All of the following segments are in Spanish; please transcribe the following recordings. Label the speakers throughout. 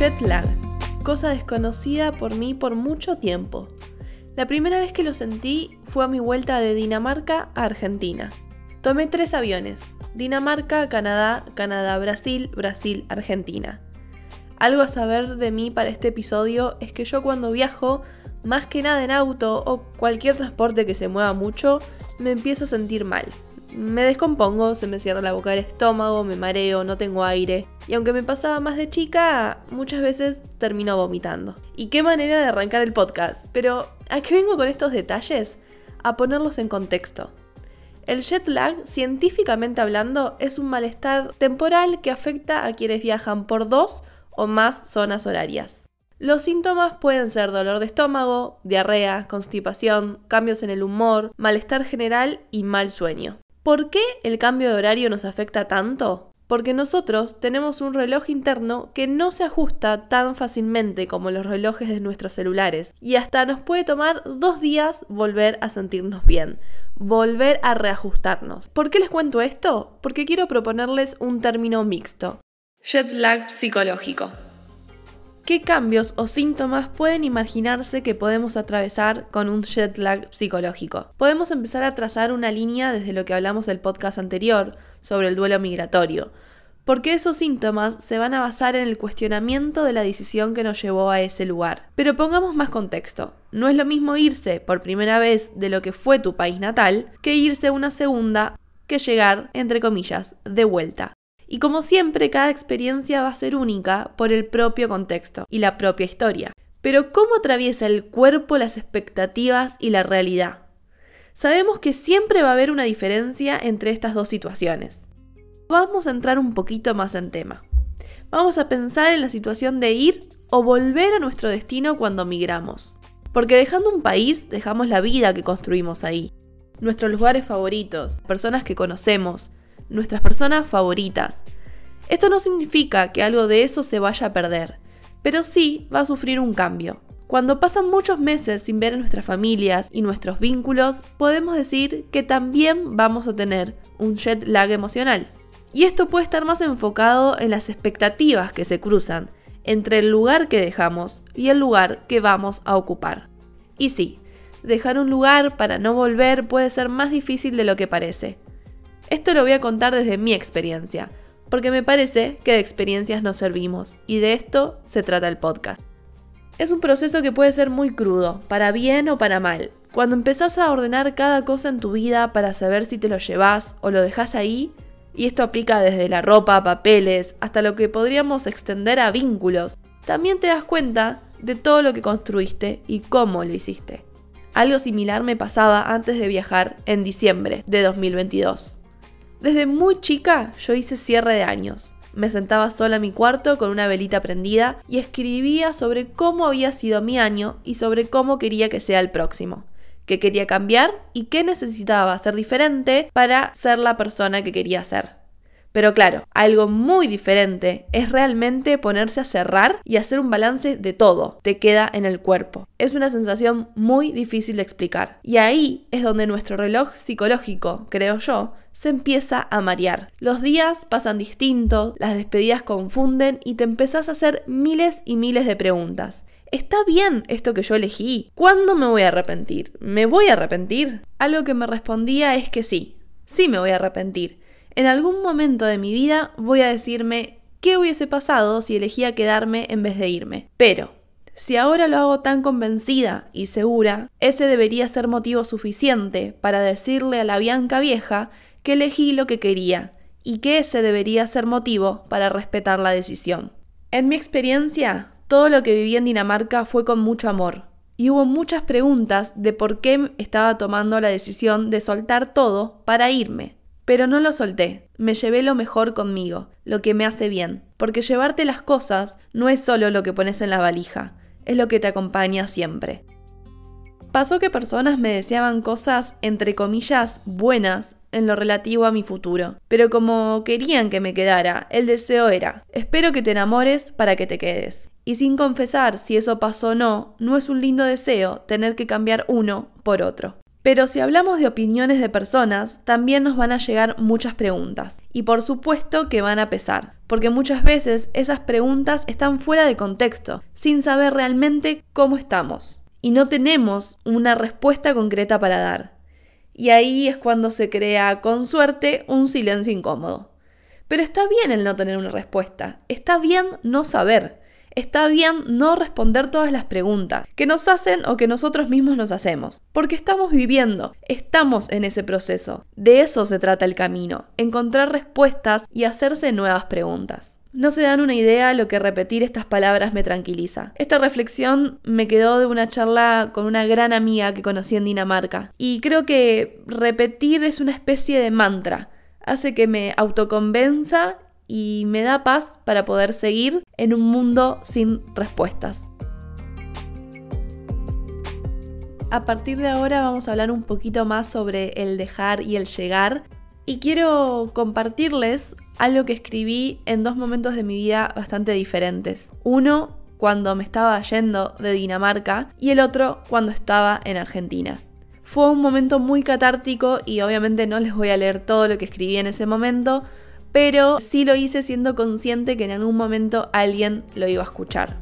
Speaker 1: Jet lag, cosa desconocida por mí por mucho tiempo. La primera vez que lo sentí fue a mi vuelta de Dinamarca a Argentina. Tomé tres aviones, Dinamarca, Canadá, Canadá, Brasil, Brasil, Argentina. Algo a saber de mí para este episodio es que yo cuando viajo, más que nada en auto o cualquier transporte que se mueva mucho, me empiezo a sentir mal me descompongo, se me cierra la boca del estómago, me mareo, no tengo aire. Y aunque me pasaba más de chica, muchas veces termino vomitando. Y qué manera de arrancar el podcast. Pero, ¿a qué vengo con estos detalles? A ponerlos en contexto. El jet lag, científicamente hablando, es un malestar temporal que afecta a quienes viajan por dos o más zonas horarias. Los síntomas pueden ser dolor de estómago, diarrea, constipación, cambios en el humor, malestar general y mal sueño. ¿Por qué el cambio de horario nos afecta tanto? Porque nosotros tenemos un reloj interno que no se ajusta tan fácilmente como los relojes de nuestros celulares y hasta nos puede tomar dos días volver a sentirnos bien, volver a reajustarnos. ¿Por qué les cuento esto? Porque quiero proponerles un término mixto. Jet lag psicológico. ¿Qué cambios o síntomas pueden imaginarse que podemos atravesar con un jet lag psicológico? Podemos empezar a trazar una línea desde lo que hablamos el podcast anterior sobre el duelo migratorio, porque esos síntomas se van a basar en el cuestionamiento de la decisión que nos llevó a ese lugar. Pero pongamos más contexto. No es lo mismo irse por primera vez de lo que fue tu país natal que irse una segunda que llegar, entre comillas, de vuelta. Y como siempre, cada experiencia va a ser única por el propio contexto y la propia historia. Pero ¿cómo atraviesa el cuerpo las expectativas y la realidad? Sabemos que siempre va a haber una diferencia entre estas dos situaciones. Vamos a entrar un poquito más en tema. Vamos a pensar en la situación de ir o volver a nuestro destino cuando migramos. Porque dejando un país, dejamos la vida que construimos ahí. Nuestros lugares favoritos, personas que conocemos, nuestras personas favoritas. Esto no significa que algo de eso se vaya a perder, pero sí va a sufrir un cambio. Cuando pasan muchos meses sin ver a nuestras familias y nuestros vínculos, podemos decir que también vamos a tener un jet lag emocional. Y esto puede estar más enfocado en las expectativas que se cruzan entre el lugar que dejamos y el lugar que vamos a ocupar. Y sí, dejar un lugar para no volver puede ser más difícil de lo que parece, esto lo voy a contar desde mi experiencia, porque me parece que de experiencias nos servimos, y de esto se trata el podcast. Es un proceso que puede ser muy crudo, para bien o para mal. Cuando empezás a ordenar cada cosa en tu vida para saber si te lo llevas o lo dejas ahí, y esto aplica desde la ropa, papeles, hasta lo que podríamos extender a vínculos, también te das cuenta de todo lo que construiste y cómo lo hiciste. Algo similar me pasaba antes de viajar en diciembre de 2022. Desde muy chica yo hice cierre de años. Me sentaba sola en mi cuarto con una velita prendida y escribía sobre cómo había sido mi año y sobre cómo quería que sea el próximo, qué quería cambiar y qué necesitaba hacer diferente para ser la persona que quería ser. Pero claro, algo muy diferente es realmente ponerse a cerrar y hacer un balance de todo. Te queda en el cuerpo. Es una sensación muy difícil de explicar. Y ahí es donde nuestro reloj psicológico, creo yo, se empieza a marear. Los días pasan distintos, las despedidas confunden y te empezás a hacer miles y miles de preguntas. ¿Está bien esto que yo elegí? ¿Cuándo me voy a arrepentir? ¿Me voy a arrepentir? Algo que me respondía es que sí, sí me voy a arrepentir en algún momento de mi vida voy a decirme qué hubiese pasado si elegía quedarme en vez de irme. Pero, si ahora lo hago tan convencida y segura, ese debería ser motivo suficiente para decirle a la Bianca vieja que elegí lo que quería y que ese debería ser motivo para respetar la decisión. En mi experiencia, todo lo que viví en Dinamarca fue con mucho amor, y hubo muchas preguntas de por qué estaba tomando la decisión de soltar todo para irme. Pero no lo solté, me llevé lo mejor conmigo, lo que me hace bien, porque llevarte las cosas no es solo lo que pones en la valija, es lo que te acompaña siempre. Pasó que personas me deseaban cosas, entre comillas, buenas en lo relativo a mi futuro, pero como querían que me quedara, el deseo era, espero que te enamores para que te quedes. Y sin confesar si eso pasó o no, no es un lindo deseo tener que cambiar uno por otro. Pero si hablamos de opiniones de personas, también nos van a llegar muchas preguntas. Y por supuesto que van a pesar, porque muchas veces esas preguntas están fuera de contexto, sin saber realmente cómo estamos. Y no tenemos una respuesta concreta para dar. Y ahí es cuando se crea, con suerte, un silencio incómodo. Pero está bien el no tener una respuesta, está bien no saber. Está bien no responder todas las preguntas que nos hacen o que nosotros mismos nos hacemos, porque estamos viviendo, estamos en ese proceso. De eso se trata el camino, encontrar respuestas y hacerse nuevas preguntas. No se dan una idea lo que repetir estas palabras me tranquiliza. Esta reflexión me quedó de una charla con una gran amiga que conocí en Dinamarca. Y creo que repetir es una especie de mantra. Hace que me autoconvenza y me da paz para poder seguir en un mundo sin respuestas. A partir de ahora vamos a hablar un poquito más sobre el dejar y el llegar y quiero compartirles algo que escribí en dos momentos de mi vida bastante diferentes. Uno cuando me estaba yendo de Dinamarca y el otro cuando estaba en Argentina. Fue un momento muy catártico y obviamente no les voy a leer todo lo que escribí en ese momento, pero sí lo hice siendo consciente que en algún momento alguien lo iba a escuchar.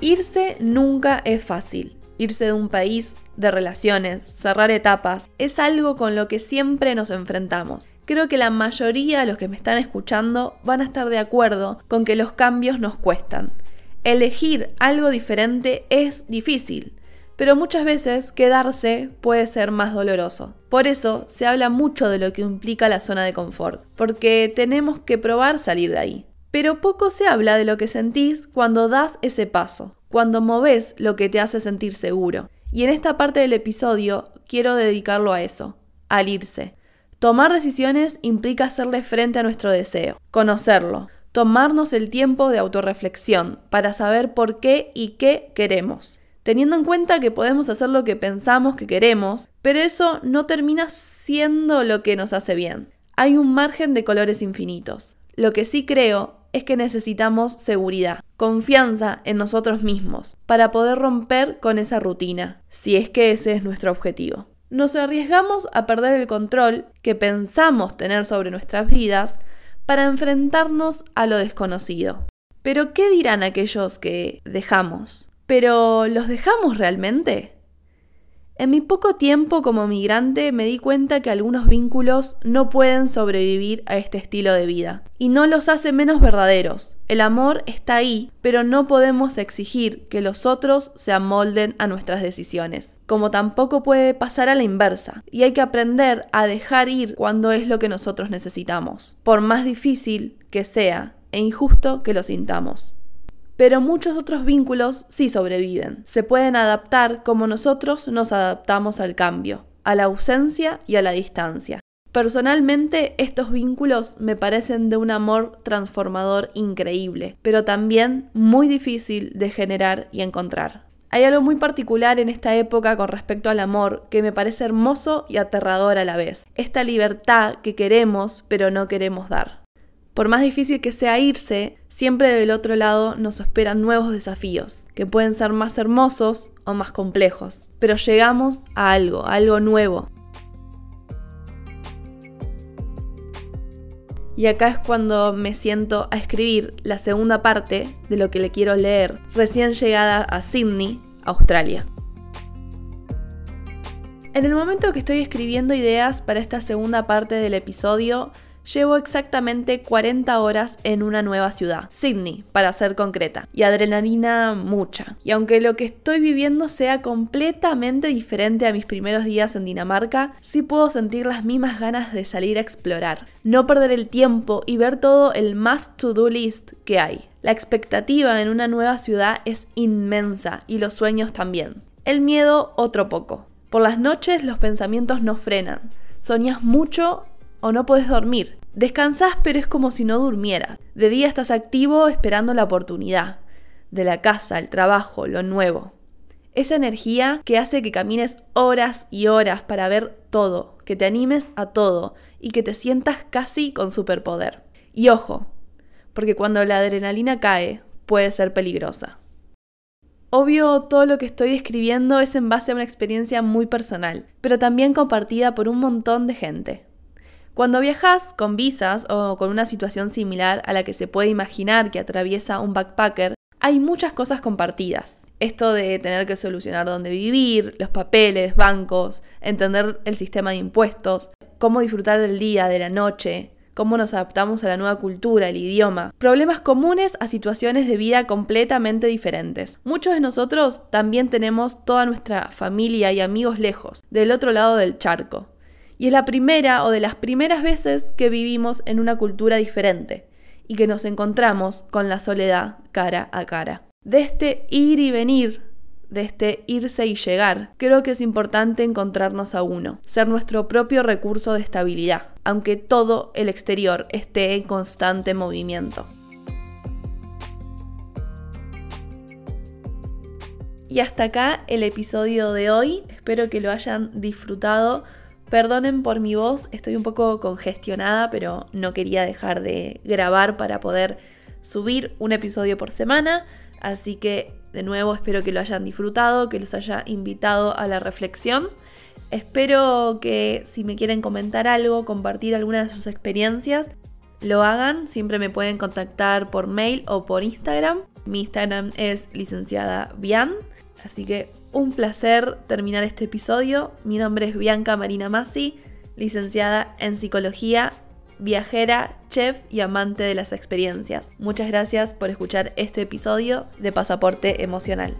Speaker 1: Irse nunca es fácil. Irse de un país, de relaciones, cerrar etapas, es algo con lo que siempre nos enfrentamos. Creo que la mayoría de los que me están escuchando van a estar de acuerdo con que los cambios nos cuestan. Elegir algo diferente es difícil pero muchas veces quedarse puede ser más doloroso. Por eso se habla mucho de lo que implica la zona de confort, porque tenemos que probar salir de ahí. Pero poco se habla de lo que sentís cuando das ese paso, cuando moves lo que te hace sentir seguro. Y en esta parte del episodio quiero dedicarlo a eso, al irse. Tomar decisiones implica hacerle frente a nuestro deseo, conocerlo, tomarnos el tiempo de autorreflexión para saber por qué y qué queremos teniendo en cuenta que podemos hacer lo que pensamos que queremos, pero eso no termina siendo lo que nos hace bien. Hay un margen de colores infinitos. Lo que sí creo es que necesitamos seguridad, confianza en nosotros mismos, para poder romper con esa rutina, si es que ese es nuestro objetivo. Nos arriesgamos a perder el control que pensamos tener sobre nuestras vidas para enfrentarnos a lo desconocido. Pero ¿qué dirán aquellos que dejamos? Pero ¿los dejamos realmente? En mi poco tiempo como migrante me di cuenta que algunos vínculos no pueden sobrevivir a este estilo de vida. Y no los hace menos verdaderos. El amor está ahí, pero no podemos exigir que los otros se amolden a nuestras decisiones, como tampoco puede pasar a la inversa, y hay que aprender a dejar ir cuando es lo que nosotros necesitamos, por más difícil que sea e injusto que lo sintamos pero muchos otros vínculos sí sobreviven. Se pueden adaptar como nosotros nos adaptamos al cambio, a la ausencia y a la distancia. Personalmente estos vínculos me parecen de un amor transformador increíble, pero también muy difícil de generar y encontrar. Hay algo muy particular en esta época con respecto al amor que me parece hermoso y aterrador a la vez. Esta libertad que queremos pero no queremos dar. Por más difícil que sea irse, siempre del otro lado nos esperan nuevos desafíos, que pueden ser más hermosos o más complejos, pero llegamos a algo, a algo nuevo. Y acá es cuando me siento a escribir la segunda parte de lo que le quiero leer, recién llegada a Sydney, Australia. En el momento que estoy escribiendo ideas para esta segunda parte del episodio, Llevo exactamente 40 horas en una nueva ciudad, Sydney, para ser concreta, y adrenalina mucha. Y aunque lo que estoy viviendo sea completamente diferente a mis primeros días en Dinamarca, sí puedo sentir las mismas ganas de salir a explorar, no perder el tiempo y ver todo el más to-do list que hay. La expectativa en una nueva ciudad es inmensa y los sueños también. El miedo otro poco. Por las noches los pensamientos no frenan. Soñas mucho o no puedes dormir. Descansás pero es como si no durmieras. De día estás activo esperando la oportunidad. De la casa, el trabajo, lo nuevo. Esa energía que hace que camines horas y horas para ver todo, que te animes a todo y que te sientas casi con superpoder. Y ojo, porque cuando la adrenalina cae puede ser peligrosa. Obvio, todo lo que estoy escribiendo es en base a una experiencia muy personal, pero también compartida por un montón de gente. Cuando viajas con visas o con una situación similar a la que se puede imaginar que atraviesa un backpacker, hay muchas cosas compartidas. Esto de tener que solucionar dónde vivir, los papeles, bancos, entender el sistema de impuestos, cómo disfrutar del día, de la noche, cómo nos adaptamos a la nueva cultura, el idioma. Problemas comunes a situaciones de vida completamente diferentes. Muchos de nosotros también tenemos toda nuestra familia y amigos lejos, del otro lado del charco. Y es la primera o de las primeras veces que vivimos en una cultura diferente y que nos encontramos con la soledad cara a cara. De este ir y venir de este irse y llegar, creo que es importante encontrarnos a uno, ser nuestro propio recurso de estabilidad, aunque todo el exterior esté en constante movimiento. Y hasta acá el episodio de hoy, espero que lo hayan disfrutado. Perdonen por mi voz, estoy un poco congestionada, pero no quería dejar de grabar para poder subir un episodio por semana, así que de nuevo, espero que lo hayan disfrutado, que los haya invitado a la reflexión. Espero que si me quieren comentar algo, compartir alguna de sus experiencias, lo hagan. Siempre me pueden contactar por mail o por Instagram. Mi Instagram es licenciada Bian. Así que un placer terminar este episodio. Mi nombre es Bianca Marina Massi, licenciada en psicología viajera, chef y amante de las experiencias. Muchas gracias por escuchar este episodio de Pasaporte Emocional.